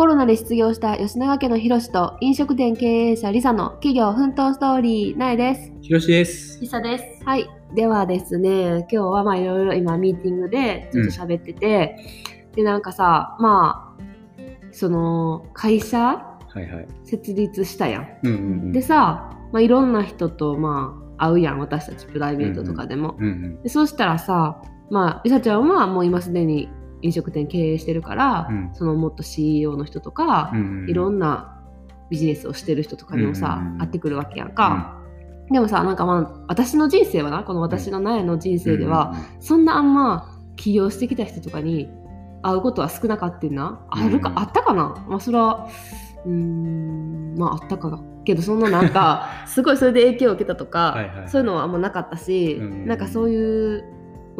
コロナで失業した吉永家のひろしと飲食店経営者リサの企業奮闘ストーリーなえです。ひろしです。リサです。はい。ではですね、今日はまあいろいろ今ミーティングでちょっと喋ってて、でなんかさ、まあ、その会社はいはい。設立したやん。うんうんうん。でさ、まあ、いろんな人とまあ会うやん、私たちプライベートとかでも。うんうん。でそうしたらさ、まあ、りさちゃんはもう今すでに飲食店経営してるから、うん。そのもっと CEO の人とか、うんうん。いろんなビジネスをしてる人とかにもさ、うんうんうん。会ってくるわけやんか。でもさ、なんかまあ、私の人生はな、この私の苗の人生では、そんなあんま起業してきた人とかに会うことは少なかったな。あるか、うんあったかな？まあ、それは、うーん、まあ、あったかな。けど、そんななんか、すごいそれで影響を受けたとか、はいはいはい。そういうのはあんまなかったし、うん。なんかそういう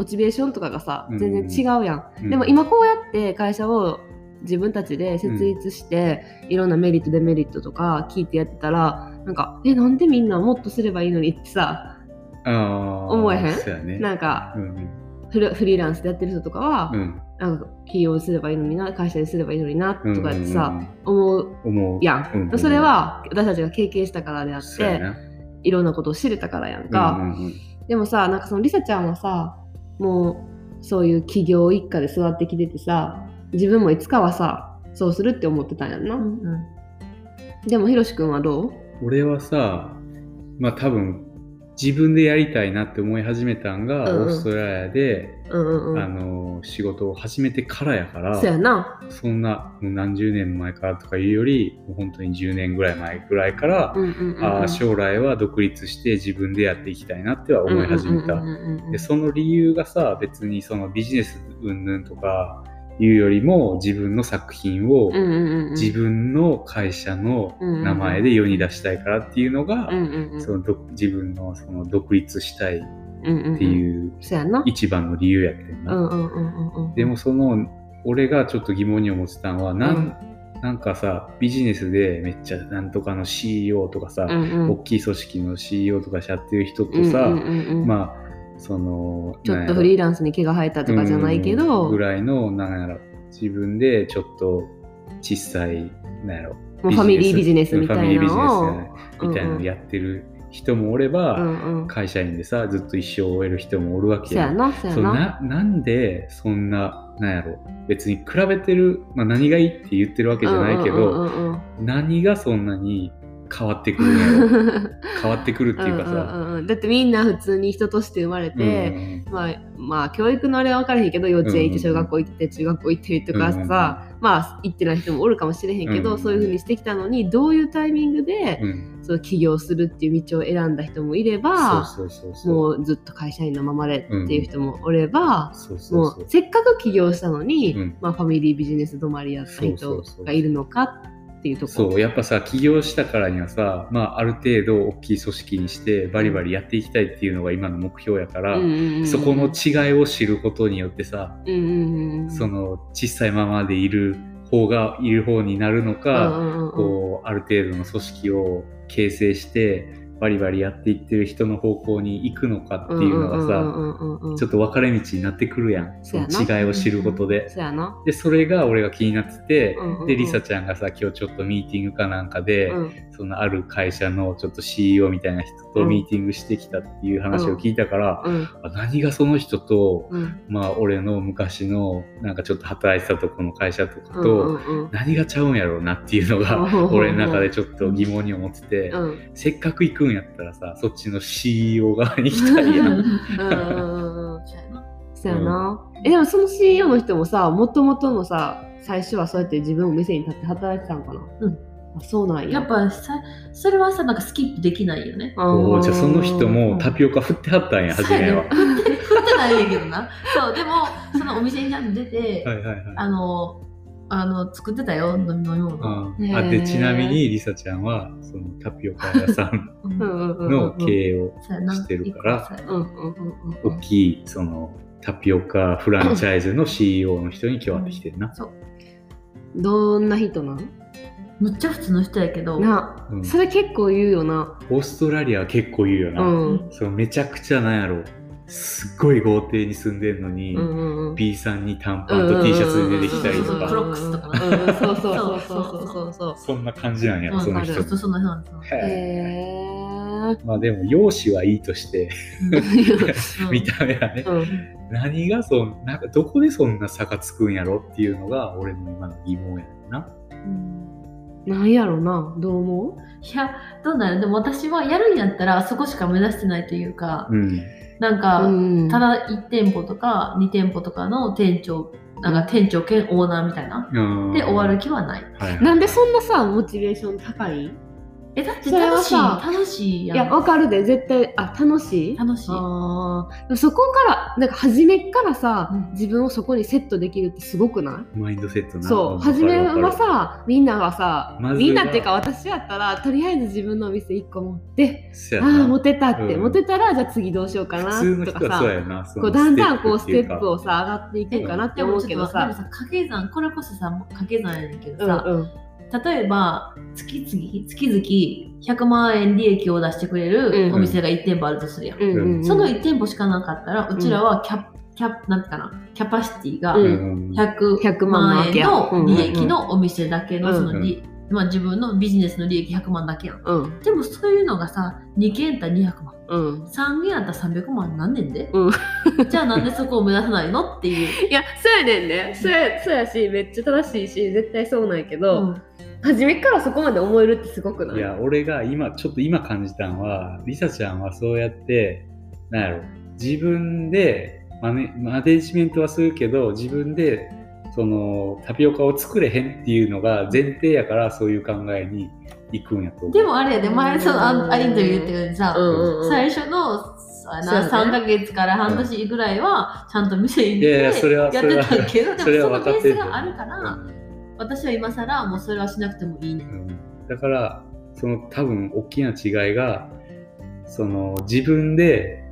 モチベーションとかがさ、うん全然違うやん。うんでも今こうやって会社を自分たちで設立して、いろんなメリットデメリットとか聞いてやってたらなんかえなんでみんなもっとすればいいのにってさ。思えへん？ね。なんかうんうん。フリーランスでやってる人とかは、うん。なんか起業すればいいのにな会社にすればいいのになとうん。かってさ、うん思ううん、思う。やん、うんうんそれは私たちが経験したからであって。いろんなことを知れたからやんか、うんうんうんでもさなんかそのりさちゃんはさもうそういう起業一家で育ってきててさ自分もいつかはさそうするって思ってたんやんな、うんでもひろしくんはどう？俺はさ、まあ多分、自分でやりたいなって思い始めたんが、うんうん。オーストラリアで、うんうんうん。あの、仕事を始めてからやから、そうやな。そんなもう何十年前からとかいうより、もう本当に10年ぐらい前ぐらいから、うんうんうんうん。あー将来は独立して自分でやっていきたいなっては思い始めた。でその理由がさ別にそのビジネス云々とかいうよりも自分の作品を自分の会社の名前で世に出したいからっていうのが、そのど自分のその独立したいっていう一番の理由やってんな。でもその俺がちょっと疑問に思ってたのはなん,、うん。なんかさビジネスでめっちゃなんとかの CEO とかさ、うんうん。大きい組織の CEO とかしゃってる人とさ、まあそのちょっとフリーランスに毛が生えたとかじゃないけうど、んぐらいのなんやろ。自分でちょっと小さいなんやろ。もうファミリービジネス。みたいファミリービジネなみたいなのやってる人もおれば、うんうん。会社員でさずっと一生終える人もおるわけそうやなそうな。ななんでそんななんやろ。別に比べてる、まあ、何がいいって言ってるわけじゃないけど、何がそんなに変わってくる 変わってくるっていうかさ、うんうんうんうん。だってみんな普通に人として生まれて、まあ、まあ教育のあれは分からへんけど幼稚園行って小学校行って中学校行ってとかさ、うんうんうんまあ行ってない人もおるかもしれへんけど、うんうんそういうふうにしてきたのにどういうタイミングで、うん。うんその起業するっていう道を選んだ人もいればもうずっと会社員のままでっていう人もおれば、もそううせっかく起業したのに、うん。まあ、ファミリービジネス止まりやった人がいるのかっていうところ。そうやっぱさ起業したからにはさ、まあ、ある程度大きい組織にしてバリバリやっていきたいっていうのが今の目標やから、うんうんうんそこの違いを知ることによってさ、うんうんうん。その小さいままでいる方がいる方になるのか、うんうんうんうん。こうある程度の組織を形成してバリバリやっていってる人の方向に行くのかっていうのがさ、ちょっとと分かれ道になってくるやん。その違いを知ることで。そ。でそれが俺が気になってて、うんうんうんでリサちゃんがさ今日ちょっとミーティングかなんかで、うん。そのある会社のちょっと CEO みたいな人とミーティングしてきたっていう話を聞いたから、うん。あ何がその人と、うん。まあ俺の昔のなんかちょっと働いてたとこの会社とかうんと、うん。何がちゃうんやろうなっていうのが、うん。俺の中でちょっと疑問に思ってて、うん。せっかく行くんやったらさそっちの CEO 側に行きたいやん。うな。えでもその CEO の人もさ、もともとのさ、最初はそうやって自分を店に立って働いてたんかな？うんあそうなんや。やっぱさそれはさなんかスキップできないよね。おーじゃあその人もタピオカ振ってはったんや初めは。振って振ってないねんけどな。そうでもそのお店にちゃんと出て、はいはいはい。あのあの作ってたよ飲み物。うんあでちなみにリサちゃんはそのタピオカ屋さんうんうんうんうんうんの経営をしてるから大きいそのタピオカフランチャイズの CEO の人に今日会ってきてるな。そうどんな人なの？むっちゃ普通の人やけど。な、うんそれ結構言うよな。オーストラリアは結構言うよな。うん。そのめちゃくちゃなんやろすっごい豪邸に住んでんのに、うんうんうん。B さんに短パンと T シャツで出てきたりとそうそうクロかックスとかなうんうんそうそうそうそうそうそう。そんな感じなんや、うんその人。そうそうそんなそう。なんですよへへえー。まあでも容姿はいいとしてうん。見た目はね、うん。何がそんなんかどこでそんな差がつくんやろっていうのが俺の今の疑問やな。なんやろな。どう思いやどうなる？でも私はやるんやったらそこしか目指してないというか、うん。うなんか、うんただ1店舗とか2店舗とかの店長なんか店長兼オーナーみたいな。うん。で終わる気はない。なんでそんなさモチベーション高い？んえだってそれは楽しいさ楽しいやん。いやわかるで。絶対あ楽しい？楽しい。あそこからなんか初めっからさ、うん。自分をそこにセットできるってすごくない？マインドセットな。そう。初めはさみんなはさ、まずは。みんなっていうか私やったらとりあえず自分のお店1個持ってああモテたって、うん。モテたらじゃあ次どうしようかな。普通のとかさ人はそうやな。そのこうだんだんこうステップをさ上がっていくかなって思うけどさ。掛け算これこそさ掛け算やねんけどさ、うんうん例えば月々月々100万円利益を出してくれうん。るお店が1店舗あるとするやん、うんうんうん。その1店舗しかなかったらうちらはキャ,、キャなんかなキャパシティがううんん。100 100万万円の利益うんのお店だけのその利、まあ、自分のビジネスの利益100万だけやん。うん。でもそういうのがさ2件やったら200万。うん。3件やったら300万なんねんで、うん。じゃあなんでそこを目指さないの？っていう、いやそうやねんね。そうやそうやしめっちゃ正しいし絶対そうなんやけど、うん初めからそこまで思えるってすごくない？いや、俺が今、ちょっと今感じたのは、リサちゃんはそうやって、なんやろ、自分でマネマネジメントはするけど、自分でそのタピオカを作れへんっていうのが前提やから、そういう考えに行くんやと思う。でもあれやで前そのあインタビュー言ったようにさ、うんうんうん。最初のあなそうやね。3ヶ月から半年ぐらいはちゃんと店にいやいやてそれはやってたけどでもそれはそのベー分かってるスがあるから私は今更もうそれはしなくてもいいね。うん。だからその多分大きな違いがその自分で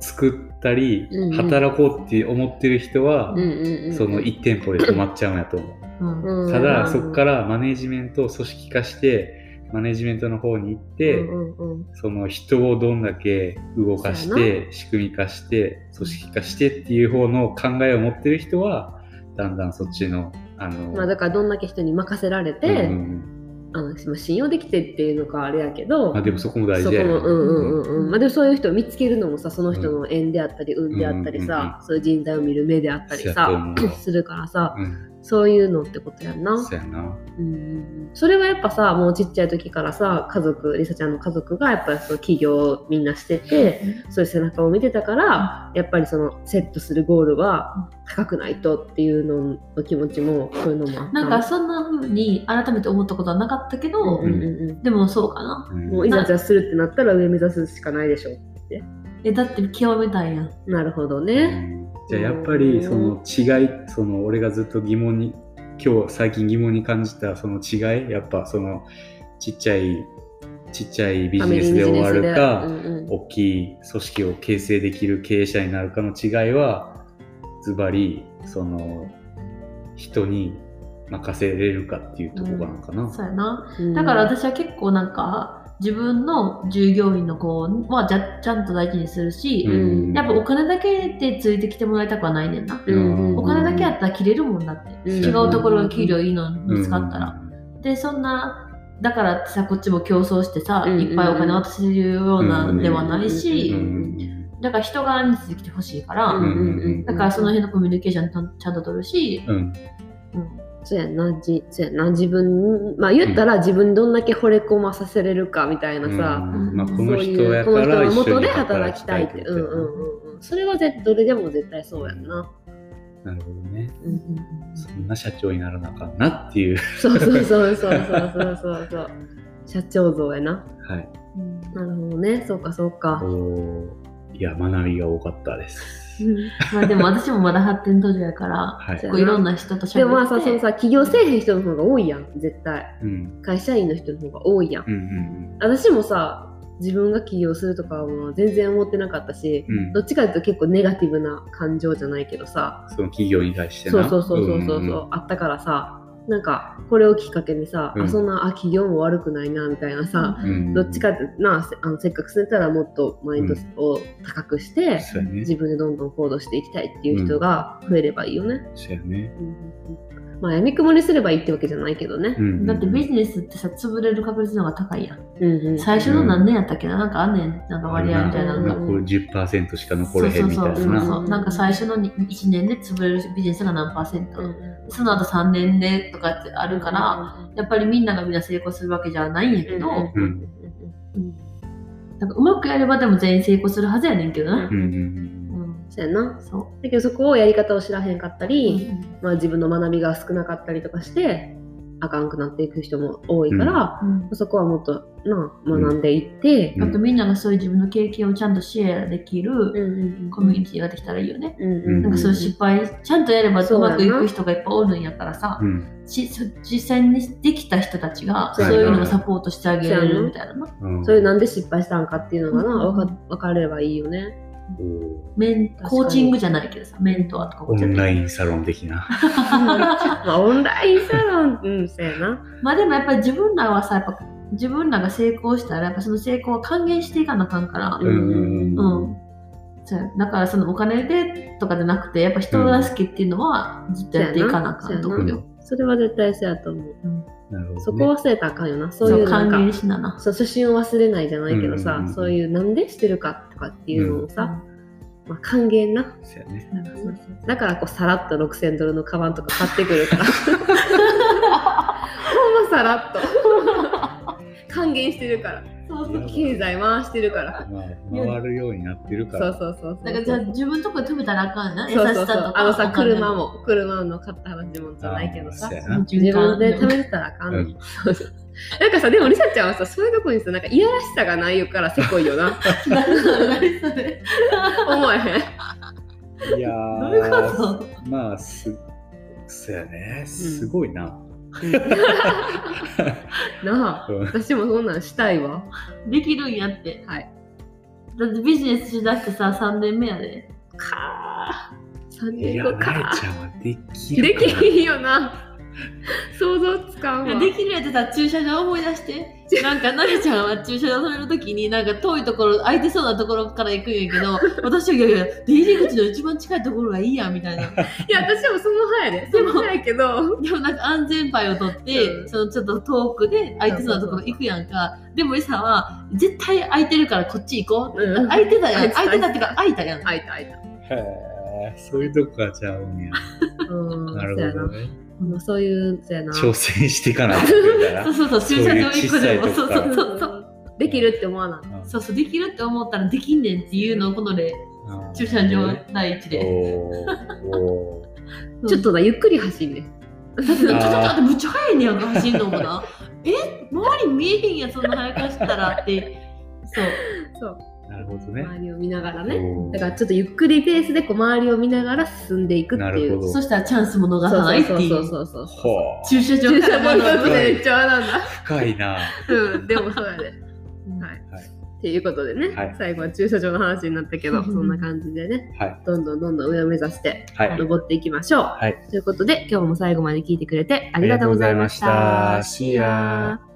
作ったり、うんうん。働こうって思ってる人は、うんうんうんその1店舗で止まっちゃうんやと思う。ただ、うん。そこからマネジメントを組織化してマネジメントの方に行って、うんうんうん。その人をどんだけ動かして仕組み化して組織化してっていう方の考えを持ってる人はだんだんそっちのあの、まあだからどんだけ人に任せられうんて、うん。あのまあ信用できてっていうのかあれやけど、あでもそこも大事やうんうんうんううん。んまあでもそういう人を見つけるのもさその人の縁であったり運であったりうんうんさ、うそういう人材を見る目であったりさするからさうんそういうのってことやんな。そうやな。うんそれはやっぱさもうちっちゃい時からさ家族りさちゃんの家族がやっぱりその起業をみんなしててそういう背中を見てたからやっぱりそのセットするゴールは高くないとっていうのの気持ちもそういうのもあった。なんかそんな風に改めて思ったことはなかったけど、うんうんうん。でもそうかな。うん。もういざじゃあするってなったら上目指すしかないでしょえだって極めたいや。んなるほどうね。んじゃあやっぱりその違いその俺がずっと疑問に今日最近疑問に感じたその違いやっぱそのちっちゃいちっちゃいビジネスで終わるか、うんうん。大きい組織を形成できる経営者になるかの違いはズバリその人に任せれるかっていうところなのかな。そうやな。うん。だから私は結構なんか自分の従業員の子はじゃちゃんと大事にするし、うん。やっぱお金だけでついてきてもらいたくはないねんな、うんお金だけやったら切れるもんだって、うん。違うところが給料いいの見つかったら、うんでそんなだからってさこっちも競争してさ、うんいっぱいお金渡せるようなうんではないし、うんだから人柄についてきてほしいから、だからその辺のコミュニケーションちゃんと取るし、そうやな。じそうやな。自分まあ言ったら自分どんだけ惚れ込まさせれるかみたいなさ、うん。まあ、こそうの人いうこのやから人の元で働きたいって。うんうんうんうん。それはぜどれでも絶対そうやんな、なるほどね。うんうんうん。そんな社長にならなあかんなっていう。そうそうそうそうそうそうそうそう。社長像やな。はい。なるほどね。そうかそうか。おー。いや、学びが多かったです。まあでも私もまだ発展途中やから、はい。そうこういろんな人と喋って。でもまあさそのさ起業せえへん人の方が多いやん絶対。うん。会社員の人の方が多いやん。うんうん私もさ自分が起業するとかはもう全然思ってなかったしうん。うんどっちかというと結構ネガティブな感情じゃないけどさ。その企業に対してな。そうそうそうそうそうそう、んん。あったからさなんかこれをきっかけにさ、うん。あそんなあ企業も悪くないなみたいなさ、うん。どっちかってなせあのせっかく住んでたらもっとマインドを高くして、そうやね。自分でどんどん行動していきたいっていう人が増えればいいよね。そうやね。うんまあ、やみくもにすればいいってわけじゃないけどね。うんだってビジネスってさ、潰れる確率の方が高いやん。うんうん最初の何年やったっけ？ななんかあんねん。なんか割合みたいなのが。うんこれ10%しか残れへそうそうんみたいなそうそうなそう。なんか最初の1年で潰れるビジネスが何パーセント？うんその後3年でとかってあるから、やっぱりみんながみんな成功するわけじゃないんやけど、うんうんなんかうまくやればでも全員成功するはずやねんけどな。うんうんうん。そうやな。そだけどそこをやり方を知らへんかったう。り、まあ、自分の学びが少なかったりとかしてあかんくなっていく人も多いから、うん。そこはもっとな学んでいって、うん。あとみんながそういう自分の経験をちゃんとシェアできるコミュニティができたらいいよね。うんうんなんかそういう失敗、ちゃんとやればうまくいく人がいっぱいおるんやからさ、うん。しそ実際にできた人たちがそうういうのをサポートしてあげれるみたいなな。うん。そういうなんで失敗したんかっていうのがな、うん。わか分かればいいよね。メンコーチングじゃないけどさ、メントアとかオンライインサロン的な。まあ、オンラインサロン、うん、そうやな。まあでもやっぱり自分らはさ、やっぱ自分らが成功したら、やっぱその成功を還元していかなあかんから、うんうんだからそのお金でとかじゃなくて、やっぱ人助けっていうのはずっとやっていかなあかんと思うよ。それは絶対そうやと思う。なるほどねそこ忘れたらあかんよな。そうそ、いううなん。そう初心を忘れないじゃないけどさ、うんうんうんそういうなんでしてるかとかっていうのをさ、まあ、還元な。ねうんだからこうさらっと6000ドルのカバンとか買ってくるから。ほんまさらっと。還元してるから。そうそう経済回してるから。まあ回るようになってるかそうらそうそうそう。だからじゃあ自分とこで止めたらあかんな？優しそうそうそうさとか。あのさ、車。も、車の買った話もじゃないけどさ自分で食べてたらあかんねんうんそうそうなんかさ、でもリサちゃんはさ、そういうとこにさ、なんかいやらしさがないから せこいよな。思えへん。いやどういうこーと？まあすそうやねすごいな、なあ、うん私もそんなんしたいわ。できるんやって。はい。だってビジネスしだしてさ、3年目やで。かー。3いやなえ年後かちゃんはできでるかなきひんよな。想像つかんわ。できるやってさ、駐車場思い出して。なんか、なれちゃんは駐車場止めるときに、なんか遠いところ、空いてそうなところから行くんやけど、私は、いやいや、出入り口の一番近いところがいいやん、みたいな。いや、私もその派やで。その派やけど、でもなんか安全牌を取って、うんそのちょっと遠くで空いてそうなところ行くやんか。でもリサは、絶対空いてるからこっち行こう。うん空いてたやん。空いてた空いてたってか空いたやん。あいたあいた。へえそういうとこからちゃうんやうん、なる。ほどねもうそういう、そうやな。挑戦していかないと そうそうそう、駐車場行くでも、そううそいうそうそう。できるって思わない。なそうそう、できるって思ったらできんねんっていうのをこので、うん駐車場第一で。ちょっとな、ゆっくり走んね。だってちょっと待って、むっちゃ速いねやんか、走んのもな。え周り見えへんやん、そんな速く走ったらって。そう。そう。なるほどね周りを見ながらね。だからちょっとゆっくりペースでこう周りを見ながら進んでいくっていう。そしたらチャンスも逃さないっていう。そうそうそうそう駐車場駐車から学ぶ場一つでめっちゃ学んだ。深いなうん、でもそうやで。はい。はいっていうことでね、はい最後は駐車場の話になったけど、そんな感じでね、はいどんどんどんどん上を目指してはい登っていきましょう。はいということで、今日も最後まで聞いてくれてありがとうございました。あり